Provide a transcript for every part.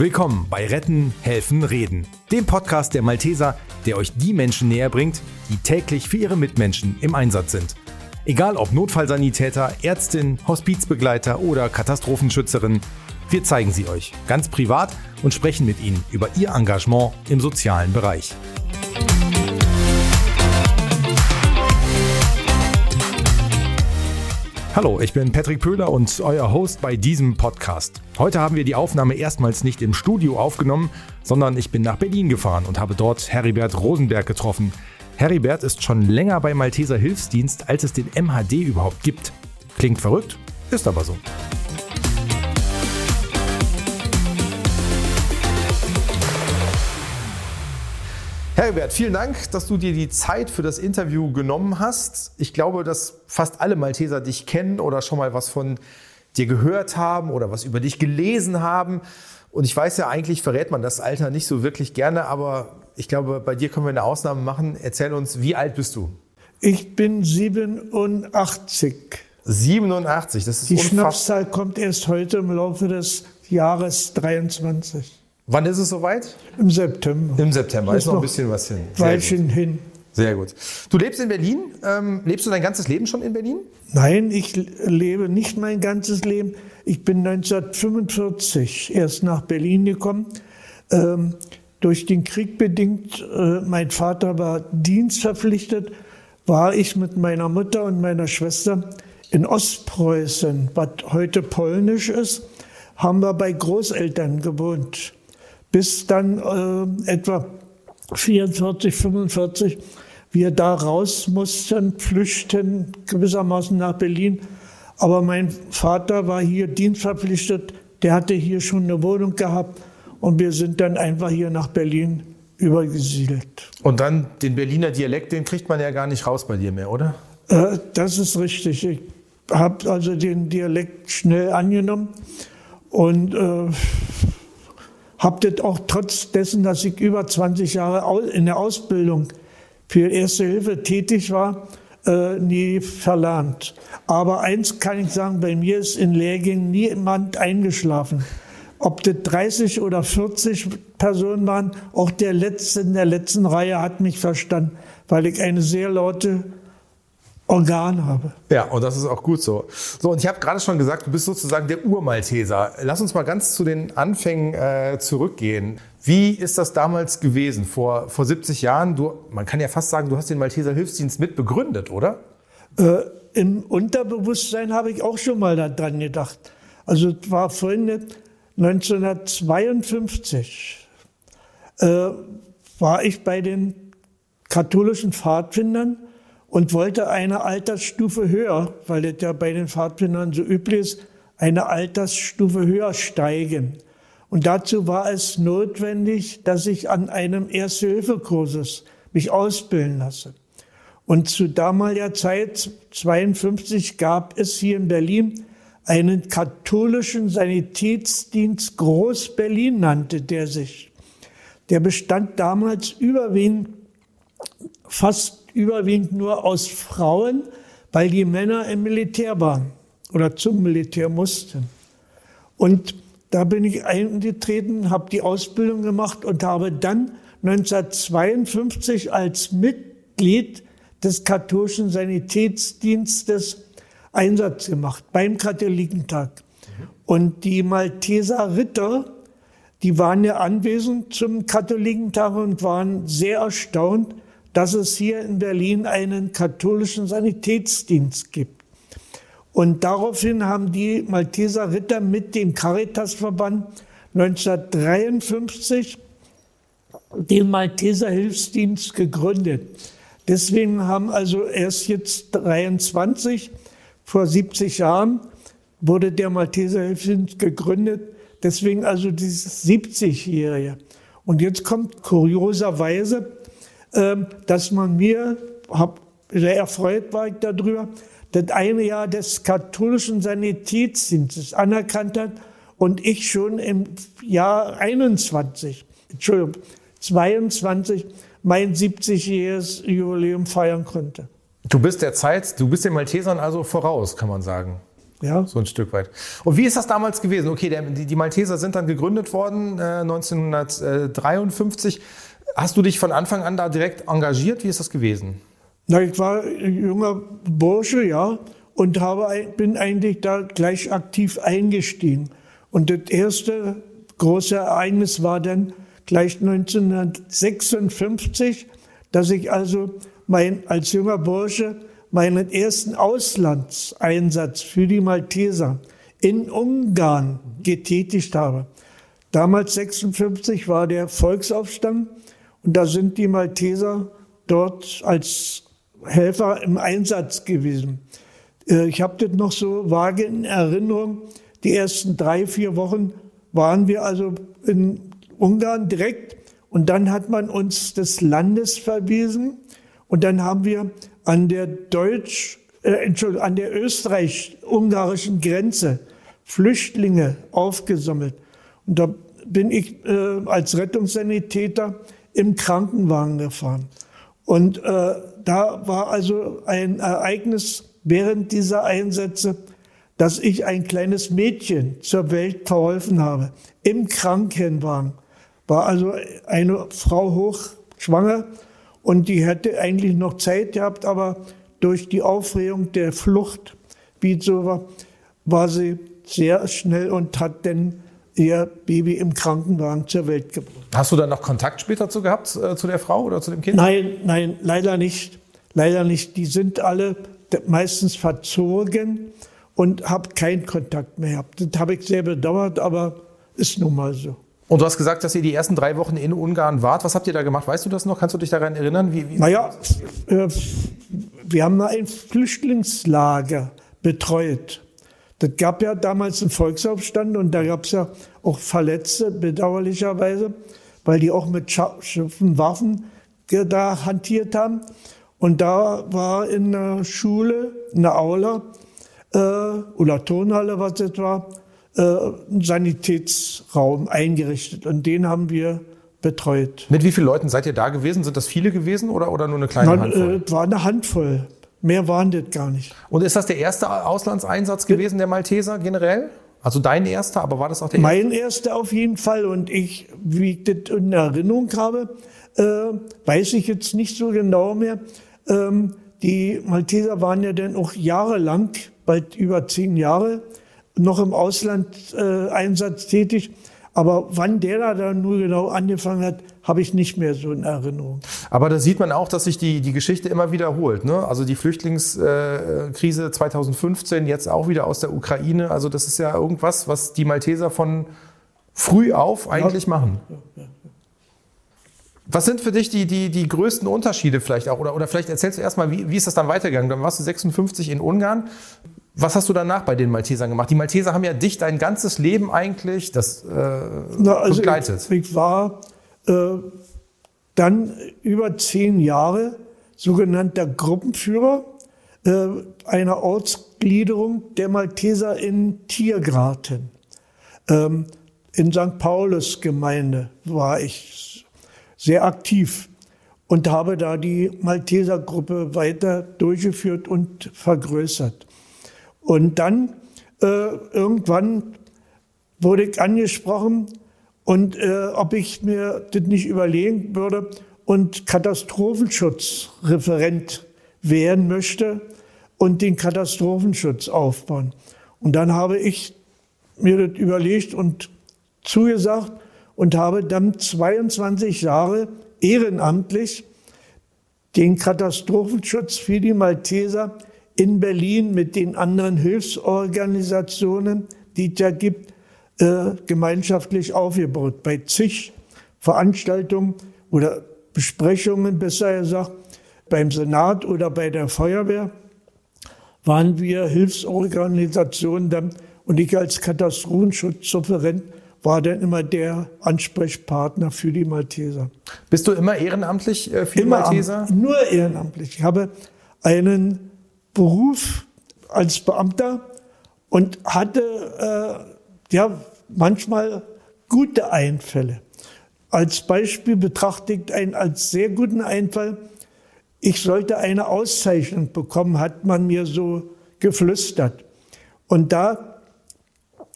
Willkommen bei Retten, Helfen, Reden, dem Podcast der Malteser, der euch die Menschen näher bringt, die täglich für ihre Mitmenschen im Einsatz sind. Egal ob Notfallsanitäter, Ärztin, Hospizbegleiter oder Katastrophenschützerin, wir zeigen sie euch ganz privat und sprechen mit ihnen über ihr Engagement im sozialen Bereich. Hallo, ich bin Patrick Pöhler und euer Host bei diesem Podcast. Heute haben wir die Aufnahme erstmals nicht im Studio aufgenommen, sondern ich bin nach Berlin gefahren und habe dort Heribert Rosenberg getroffen. Heribert ist schon länger bei Malteser Hilfsdienst, als es den MHD überhaupt gibt. Klingt verrückt, ist aber so. Herbert, vielen Dank, dass du dir die Zeit für das Interview genommen hast. Ich glaube, dass fast alle Malteser dich kennen oder schon mal was von dir gehört haben oder was über dich gelesen haben. Und ich weiß ja, eigentlich verrät man das Alter nicht so wirklich gerne, aber ich glaube, bei dir können wir eine Ausnahme machen. Erzähl uns, wie alt bist du? Ich bin 87. 87, das ist Die Schnapszahl kommt erst heute im Laufe des Jahres 23. Wann ist es soweit? Im September. Im September, ist, ist noch ein bisschen was hin. Weilchen hin. Sehr gut. Du lebst in Berlin. Ähm, lebst du dein ganzes Leben schon in Berlin? Nein, ich lebe nicht mein ganzes Leben. Ich bin 1945 erst nach Berlin gekommen. Ähm, durch den Krieg bedingt, äh, mein Vater war dienstverpflichtet, war ich mit meiner Mutter und meiner Schwester in Ostpreußen, was heute polnisch ist, haben wir bei Großeltern gewohnt bis dann äh, etwa 44, 45 wir da raus mussten, flüchten gewissermaßen nach Berlin. Aber mein Vater war hier dienstverpflichtet, der hatte hier schon eine Wohnung gehabt und wir sind dann einfach hier nach Berlin übergesiedelt. Und dann den Berliner Dialekt, den kriegt man ja gar nicht raus bei dir mehr, oder? Äh, das ist richtig. Ich habe also den Dialekt schnell angenommen und äh, habe das auch trotz dessen, dass ich über 20 Jahre in der Ausbildung für Erste Hilfe tätig war, äh, nie verlernt. Aber eins kann ich sagen, bei mir ist in Lehrgängen niemand eingeschlafen. Ob das 30 oder 40 Personen waren, auch der Letzte in der letzten Reihe hat mich verstanden, weil ich eine sehr laute Organ habe. Ja, und das ist auch gut so. So, und ich habe gerade schon gesagt, du bist sozusagen der Urmalteser. Lass uns mal ganz zu den Anfängen äh, zurückgehen. Wie ist das damals gewesen, vor, vor 70 Jahren? Du, man kann ja fast sagen, du hast den Malteser Hilfsdienst mit begründet, oder? Äh, Im Unterbewusstsein habe ich auch schon mal daran gedacht. Also es war vorhin 1952 äh, war ich bei den katholischen Pfadfindern und wollte eine Altersstufe höher, weil das ja bei den Pfadfindern so üblich ist, eine Altersstufe höher steigen. Und dazu war es notwendig, dass ich an einem Erste-Hilfe-Kurses mich ausbilden lasse. Und zu damaliger Zeit, 52, gab es hier in Berlin einen katholischen Sanitätsdienst Groß-Berlin nannte der sich. Der bestand damals überwiegend fast überwiegend nur aus Frauen, weil die Männer im Militär waren oder zum Militär mussten. Und da bin ich eingetreten, habe die Ausbildung gemacht und habe dann 1952 als Mitglied des katholischen Sanitätsdienstes Einsatz gemacht beim Katholikentag. Und die Malteser Ritter, die waren ja anwesend zum Katholikentag und waren sehr erstaunt, dass es hier in Berlin einen katholischen Sanitätsdienst gibt. Und daraufhin haben die Malteser Ritter mit dem Caritasverband 1953 den Malteser Hilfsdienst gegründet. Deswegen haben also erst jetzt 23, vor 70 Jahren, wurde der Malteser Hilfsdienst gegründet. Deswegen also dieses 70-Jährige. Und jetzt kommt kurioserweise dass man mir, hab, sehr erfreut war ich darüber, das eine Jahr des katholischen Sanitätsdienstes anerkannt hat und ich schon im Jahr 21, Entschuldigung, 22 mein 70-jähriges Jubiläum feiern konnte. Du bist der Zeit, du bist den Maltesern also voraus, kann man sagen. Ja. So ein Stück weit. Und wie ist das damals gewesen? Okay, der, die, die, Malteser sind dann gegründet worden äh, 1953. Hast du dich von Anfang an da direkt engagiert? Wie ist das gewesen? Na, ich war ein junger Bursche, ja, und habe, bin eigentlich da gleich aktiv eingestiegen. Und das erste große Ereignis war dann gleich 1956, dass ich also mein, als junger Bursche meinen ersten Auslandseinsatz für die Malteser in Ungarn getätigt habe. Damals 56 war der Volksaufstand und da sind die Malteser dort als Helfer im Einsatz gewesen. Äh, ich habe das noch so vage in Erinnerung. Die ersten drei, vier Wochen waren wir also in Ungarn direkt und dann hat man uns des Landes verwiesen und dann haben wir an der Deutsch, äh, Entschuldigung, an der österreich-ungarischen Grenze Flüchtlinge aufgesammelt. Und da bin ich äh, als Rettungssanitäter im Krankenwagen gefahren. Und äh, da war also ein Ereignis während dieser Einsätze, dass ich ein kleines Mädchen zur Welt verholfen habe. Im Krankenwagen war also eine Frau hochschwanger und die hätte eigentlich noch Zeit gehabt, aber durch die Aufregung der Flucht, wie so war, war sie sehr schnell und hat dann ihr Baby im Krankenwagen zur Welt gebracht. Hast du dann noch Kontakt später zu gehabt, äh, zu der Frau oder zu dem Kind? Nein, nein, leider nicht. Leider nicht. Die sind alle meistens verzogen und habe keinen Kontakt mehr gehabt. Das habe ich sehr bedauert, aber ist nun mal so. Und du hast gesagt, dass ihr die ersten drei Wochen in Ungarn wart. Was habt ihr da gemacht? Weißt du das noch? Kannst du dich daran erinnern? Wie, wie naja, äh, wir haben ein Flüchtlingslager betreut. Das gab ja damals einen Volksaufstand und da gab es ja auch Verletzte, bedauerlicherweise, weil die auch mit scharfen Waffen da hantiert haben. Und da war in der Schule, in der Aula äh, oder Turnhalle, was das war, äh, einen Sanitätsraum eingerichtet und den haben wir betreut. Mit wie vielen Leuten seid ihr da gewesen? Sind das viele gewesen oder, oder nur eine kleine Nein, Handvoll? Äh, war eine Handvoll. Mehr waren das gar nicht. Und ist das der erste Auslandseinsatz gewesen der Malteser generell? Also dein erster, aber war das auch der erste? Mein erster auf jeden Fall. Und ich, wie ich das in Erinnerung habe, äh, weiß ich jetzt nicht so genau mehr. Ähm, die Malteser waren ja dann auch jahrelang, bald über zehn Jahre, noch im Ausland-Einsatz äh, tätig. Aber wann der da dann nur genau angefangen hat, habe ich nicht mehr so in Erinnerung. Aber da sieht man auch, dass sich die, die Geschichte immer wiederholt. Ne? Also die Flüchtlingskrise 2015, jetzt auch wieder aus der Ukraine. Also das ist ja irgendwas, was die Malteser von früh auf eigentlich ja. machen. Was sind für dich die, die, die größten Unterschiede vielleicht auch? Oder, oder vielleicht erzählst du erstmal, wie, wie ist das dann weitergegangen? Dann warst du 56 in Ungarn. Was hast du danach bei den Maltesern gemacht? Die Malteser haben ja dich dein ganzes Leben eigentlich das, äh, Na, also begleitet. Ich, ich war äh, dann über zehn Jahre sogenannter Gruppenführer äh, einer Ortsgliederung der Malteser in Tiergarten. Ähm, in St. Paulus Gemeinde war ich sehr aktiv und habe da die Malteser Gruppe weiter durchgeführt und vergrößert. Und dann äh, irgendwann wurde ich angesprochen und äh, ob ich mir das nicht überlegen würde und Katastrophenschutzreferent werden möchte und den Katastrophenschutz aufbauen. Und dann habe ich mir das überlegt und zugesagt und habe dann 22 Jahre ehrenamtlich den Katastrophenschutz für die Malteser in Berlin mit den anderen Hilfsorganisationen, die es ja gibt, äh, gemeinschaftlich aufgebaut. Bei zig Veranstaltungen oder Besprechungen, besser gesagt, beim Senat oder bei der Feuerwehr waren wir Hilfsorganisationen dann und ich als Katastrophenschutzreferent war dann immer der Ansprechpartner für die Malteser. Bist du immer ehrenamtlich äh, für immer die Malteser? Nur ehrenamtlich. Ich habe einen Beruf als Beamter und hatte äh, ja manchmal gute Einfälle. Als Beispiel betrachtet ein als sehr guten Einfall. Ich sollte eine Auszeichnung bekommen, hat man mir so geflüstert. Und da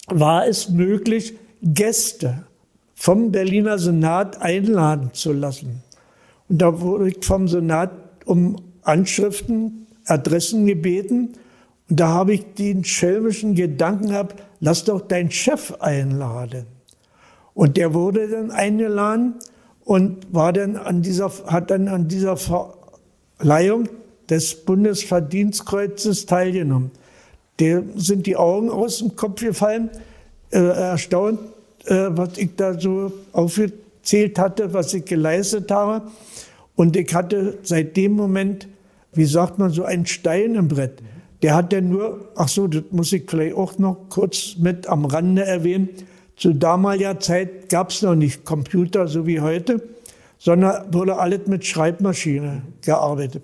war es möglich, Gäste vom Berliner Senat einladen zu lassen. Und da wurde ich vom Senat um Anschriften, Adressen gebeten. Und da habe ich den schelmischen Gedanken gehabt, lass doch deinen Chef einladen. Und der wurde dann eingeladen und war dann an dieser, hat dann an dieser Verleihung des Bundesverdienstkreuzes teilgenommen. Der sind die Augen aus dem Kopf gefallen, äh, erstaunt, äh, was ich da so aufgezählt hatte, was ich geleistet habe. Und ich hatte seit dem Moment, wie sagt man, so einen Stein im Brett. Der hat ja nur, ach so, das muss ich vielleicht auch noch kurz mit am Rande erwähnen. Zu damaliger Zeit gab es noch nicht Computer so wie heute, sondern wurde alles mit Schreibmaschine gearbeitet.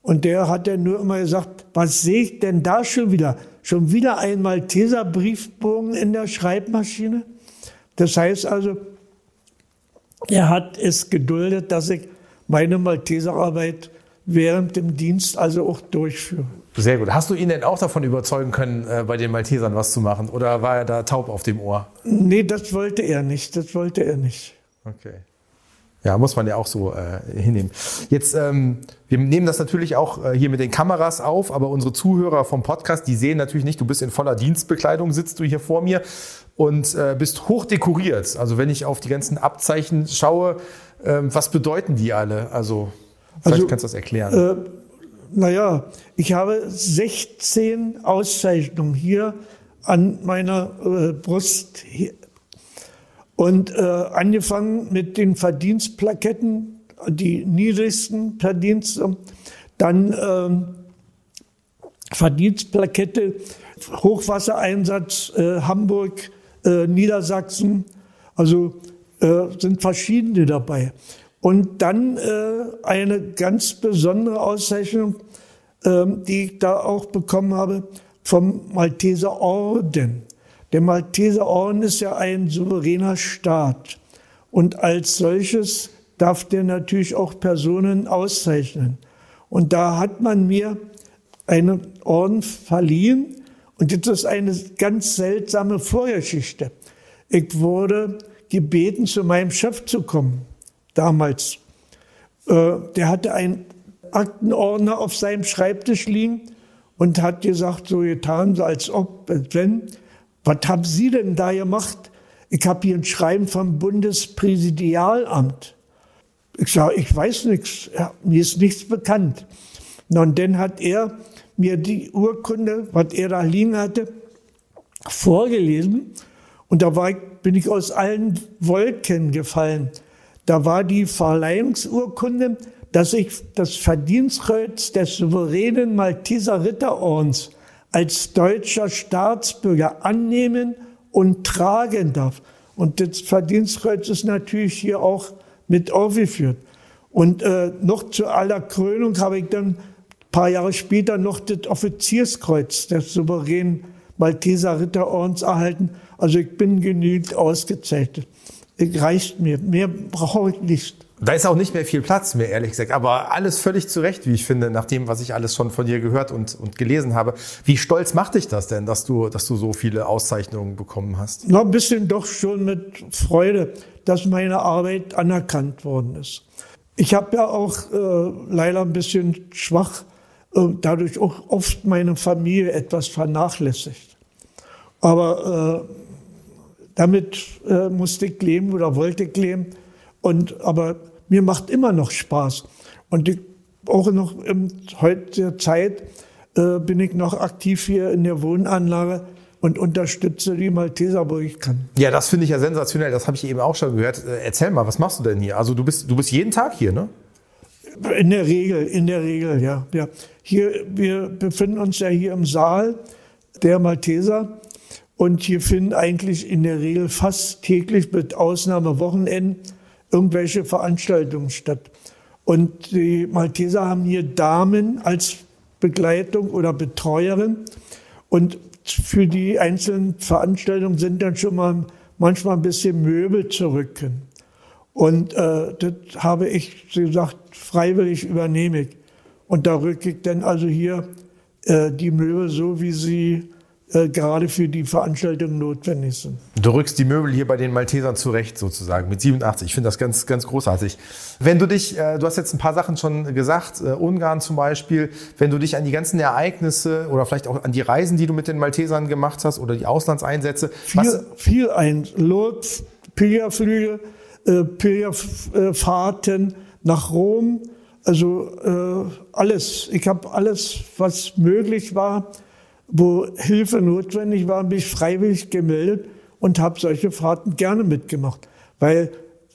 Und der hat ja nur immer gesagt, was sehe ich denn da schon wieder? Schon wieder ein Malteser Briefbogen in der Schreibmaschine? Das heißt also, er hat es geduldet, dass ich meine Malteserarbeit während dem Dienst also auch durchführe. Sehr gut. Hast du ihn denn auch davon überzeugen können, äh, bei den Maltesern was zu machen? Oder war er da taub auf dem Ohr? Nee, das wollte er nicht. Das wollte er nicht. Okay. Ja, muss man ja auch so äh, hinnehmen. Jetzt, ähm, wir nehmen das natürlich auch äh, hier mit den Kameras auf, aber unsere Zuhörer vom Podcast, die sehen natürlich nicht, du bist in voller Dienstbekleidung, sitzt du hier vor mir und äh, bist hoch dekoriert. Also wenn ich auf die ganzen Abzeichen schaue, äh, was bedeuten die alle? Also vielleicht also, kannst du das erklären. Äh, naja, ich habe 16 Auszeichnungen hier an meiner äh, Brust und äh, angefangen mit den Verdienstplaketten, die niedrigsten Verdienste, dann ähm, Verdienstplakette, Hochwassereinsatz äh, Hamburg, äh, Niedersachsen, also äh, sind verschiedene dabei. Und dann äh, eine ganz besondere Auszeichnung, äh, die ich da auch bekommen habe vom Malteser Orden. Der Malteser Orden ist ja ein souveräner Staat. Und als solches darf der natürlich auch Personen auszeichnen. Und da hat man mir einen Orden verliehen. Und jetzt ist eine ganz seltsame Vorgeschichte. Ich wurde gebeten, zu meinem Chef zu kommen, damals. Äh, der hatte einen Aktenordner auf seinem Schreibtisch liegen und hat gesagt, so getan, so als ob, wenn, was haben Sie denn da gemacht? Ich habe hier ein Schreiben vom Bundespräsidialamt. Ich sage, ich weiß nichts, ja, mir ist nichts bekannt. Und dann hat er mir die Urkunde, was er da liegen hatte, vorgelesen. Und da ich, bin ich aus allen Wolken gefallen. Da war die Verleihungsurkunde, dass ich das Verdienstkreuz des souveränen Malteser Ritterordens als deutscher Staatsbürger annehmen und tragen darf. Und das Verdienstkreuz ist natürlich hier auch mit aufgeführt. Und äh, noch zu aller Krönung habe ich dann ein paar Jahre später noch das Offizierskreuz des souveränen Malteser Ritterordens erhalten. Also ich bin genügend ausgezeichnet. Reicht mir. Mehr brauche ich nicht. Da ist auch nicht mehr viel Platz mehr, ehrlich gesagt. Aber alles völlig zu Recht, wie ich finde, nach dem, was ich alles schon von dir gehört und, und gelesen habe. Wie stolz macht dich das denn, dass du, dass du so viele Auszeichnungen bekommen hast? Noch ein bisschen doch schon mit Freude, dass meine Arbeit anerkannt worden ist. Ich habe ja auch äh, leider ein bisschen schwach, äh, dadurch auch oft meine Familie etwas vernachlässigt. Aber äh, damit äh, musste ich leben oder wollte ich leben. Und, aber mir macht immer noch Spaß. Und ich, auch noch in heutiger Zeit äh, bin ich noch aktiv hier in der Wohnanlage und unterstütze die Malteser, wo ich kann. Ja, das finde ich ja sensationell. Das habe ich eben auch schon gehört. Äh, erzähl mal, was machst du denn hier? Also du bist, du bist jeden Tag hier, ne? In der Regel, in der Regel, ja. ja. Hier, wir befinden uns ja hier im Saal der Malteser. Und hier finden eigentlich in der Regel fast täglich mit Ausnahme Wochenenden irgendwelche Veranstaltungen statt. Und die Malteser haben hier Damen als Begleitung oder Betreuerin. Und für die einzelnen Veranstaltungen sind dann schon mal manchmal ein bisschen Möbel zurück. Und äh, das habe ich gesagt, freiwillig übernehme ich. Und da rücke ich dann also hier äh, die Möbel so, wie sie äh, gerade für die Veranstaltung notwendig sind. Du rückst die Möbel hier bei den Maltesern zurecht, sozusagen, mit 87. Ich finde das ganz, ganz großartig. Wenn du dich, äh, du hast jetzt ein paar Sachen schon gesagt, äh, Ungarn zum Beispiel, wenn du dich an die ganzen Ereignisse oder vielleicht auch an die Reisen, die du mit den Maltesern gemacht hast oder die Auslandseinsätze. Viel, viel ein. Lourdes, Pilgerflüge, äh, Pilgerfahrten nach Rom, also äh, alles. Ich habe alles, was möglich war, wo Hilfe notwendig war, mich freiwillig gemeldet und habe solche Fahrten gerne mitgemacht, weil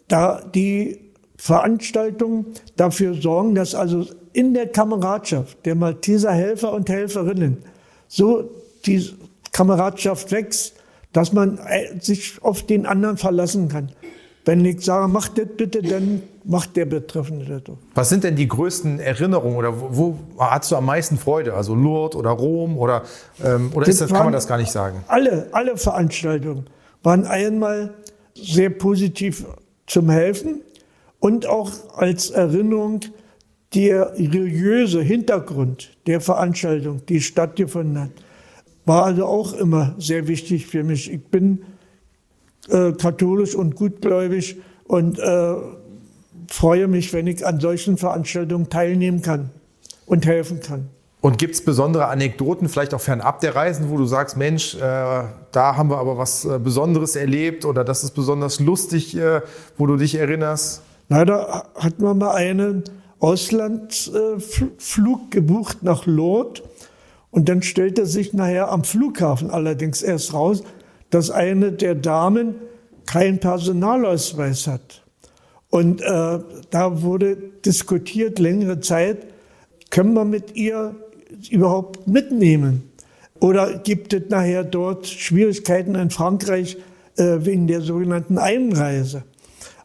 da die Veranstaltungen dafür sorgen, dass also in der Kameradschaft der Malteser Helfer und Helferinnen so die Kameradschaft wächst, dass man sich auf den anderen verlassen kann. Wenn ich sage, mach das bitte, dann macht der Betreffende das. Was sind denn die größten Erinnerungen oder wo, wo hast du am meisten Freude? Also Lourdes oder Rom oder, ähm, oder das kann man das gar nicht sagen? Alle, alle Veranstaltungen waren einmal sehr positiv zum Helfen und auch als Erinnerung der religiöse Hintergrund der Veranstaltung, die stattgefunden hat, war also auch immer sehr wichtig für mich. Ich bin äh, katholisch und gutgläubig und äh, freue mich, wenn ich an solchen Veranstaltungen teilnehmen kann und helfen kann. Und gibt es besondere Anekdoten, vielleicht auch fernab der Reisen, wo du sagst, Mensch, äh, da haben wir aber was äh, Besonderes erlebt oder das ist besonders lustig, äh, wo du dich erinnerst? Leider hatten wir mal einen Auslandsflug gebucht nach Lourdes und dann stellte sich nachher am Flughafen allerdings erst raus, dass eine der Damen keinen Personalausweis hat. Und äh, da wurde diskutiert längere Zeit, können wir mit ihr überhaupt mitnehmen? Oder gibt es nachher dort Schwierigkeiten in Frankreich äh, wegen der sogenannten Einreise?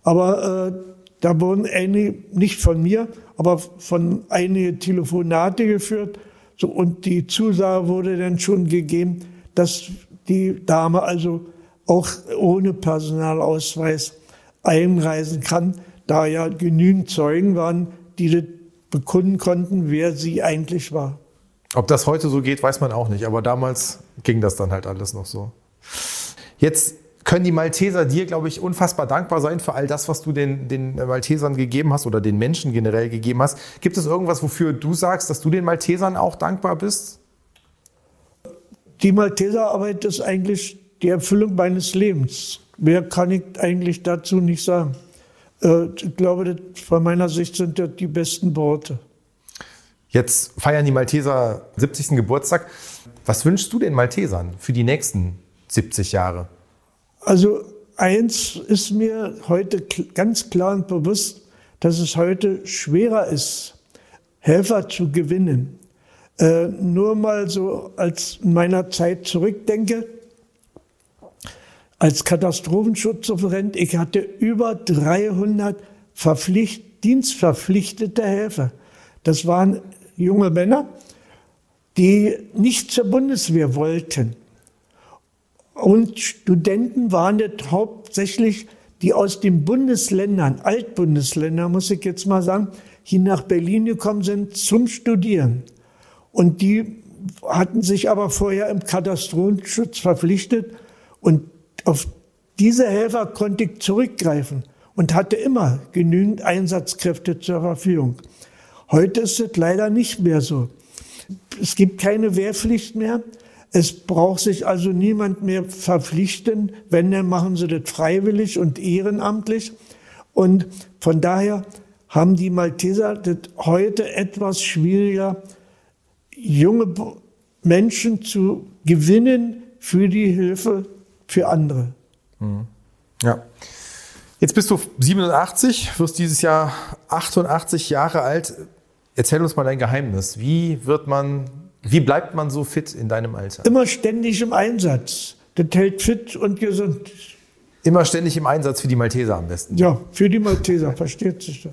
Aber äh, da wurden einige, nicht von mir, aber von einigen Telefonate geführt. So, und die Zusage wurde dann schon gegeben, dass die Dame also auch ohne Personalausweis einreisen kann, da ja genügend Zeugen waren, die das bekunden konnten, wer sie eigentlich war. Ob das heute so geht, weiß man auch nicht, aber damals ging das dann halt alles noch so. Jetzt können die Malteser dir, glaube ich, unfassbar dankbar sein für all das, was du den, den Maltesern gegeben hast oder den Menschen generell gegeben hast. Gibt es irgendwas, wofür du sagst, dass du den Maltesern auch dankbar bist? Die Malteserarbeit ist eigentlich die Erfüllung meines Lebens. Mehr kann ich eigentlich dazu nicht sagen. Äh, ich glaube, von meiner Sicht sind das die besten Worte. Jetzt feiern die Malteser 70. Geburtstag. Was wünschst du den Maltesern für die nächsten 70 Jahre? Also eins ist mir heute ganz klar und bewusst, dass es heute schwerer ist, Helfer zu gewinnen. Äh, nur mal so als in meiner Zeit zurückdenke, als Katastrophenschutzreferent, ich hatte über 300 Verpflicht, dienstverpflichtete Helfer. Das waren junge Männer, die nicht zur Bundeswehr wollten. Und Studenten waren das hauptsächlich, die aus den Bundesländern, Altbundesländern, muss ich jetzt mal sagen, hier nach Berlin gekommen sind zum Studieren. Und die hatten sich aber vorher im Katastrophenschutz verpflichtet und auf diese Helfer konnte ich zurückgreifen und hatte immer genügend Einsatzkräfte zur Verfügung. Heute ist es leider nicht mehr so. Es gibt keine Wehrpflicht mehr. Es braucht sich also niemand mehr verpflichten. Wenn, dann machen sie das freiwillig und ehrenamtlich. Und von daher haben die Malteser das heute etwas schwieriger, junge Menschen zu gewinnen für die Hilfe für andere. Mhm. Ja. Jetzt bist du 87, wirst dieses Jahr 88 Jahre alt. Erzähl uns mal dein Geheimnis. Wie wird man, wie bleibt man so fit in deinem Alter? Immer ständig im Einsatz. Das hält fit und gesund. Immer ständig im Einsatz für die Malteser am besten. Ja, für die Malteser, versteht sich das.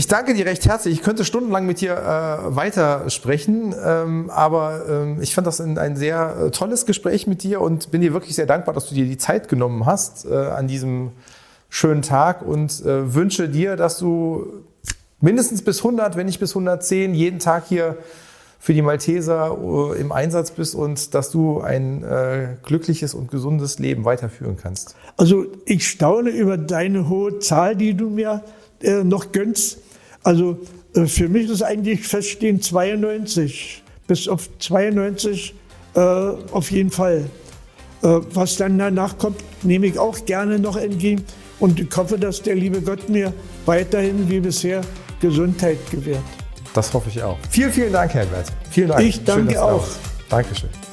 Ich danke dir recht herzlich. Ich könnte stundenlang mit dir äh, weiter sprechen, ähm, aber ähm, ich fand das ein, ein, sehr äh, tolles Gespräch mit dir und bin dir wirklich sehr dankbar, dass du dir die Zeit genommen hast äh, an diesem schönen Tag und äh, wünsche dir, dass du mindestens bis 100, wenn nicht bis 110, jeden Tag hier für die Malteser äh, im Einsatz bist und dass du ein äh, glückliches und gesundes Leben weiterführen kannst. Also ich staune über deine hohe Zahl, die du mir äh, noch gönnst. Also äh, für mich ist eigentlich feststehen 92, bis auf 92 äh, auf jeden Fall. Äh, was dann danach kommt, nehme ich auch gerne noch entgegen. Und ich hoffe, dass der liebe Gott mir weiterhin wie bisher Gesundheit gewährt. Das hoffe ich auch. Vielen, vielen Dank, Herbert. Vielen Dank. Ich danke Schön, auch. Dankeschön.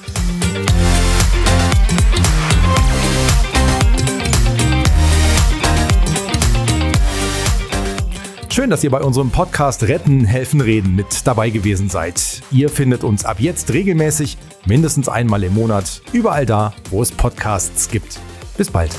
Schön, dass ihr bei unserem Podcast Retten, Helfen, Reden mit dabei gewesen seid. Ihr findet uns ab jetzt regelmäßig, mindestens einmal im Monat, überall da, wo es Podcasts gibt. Bis bald.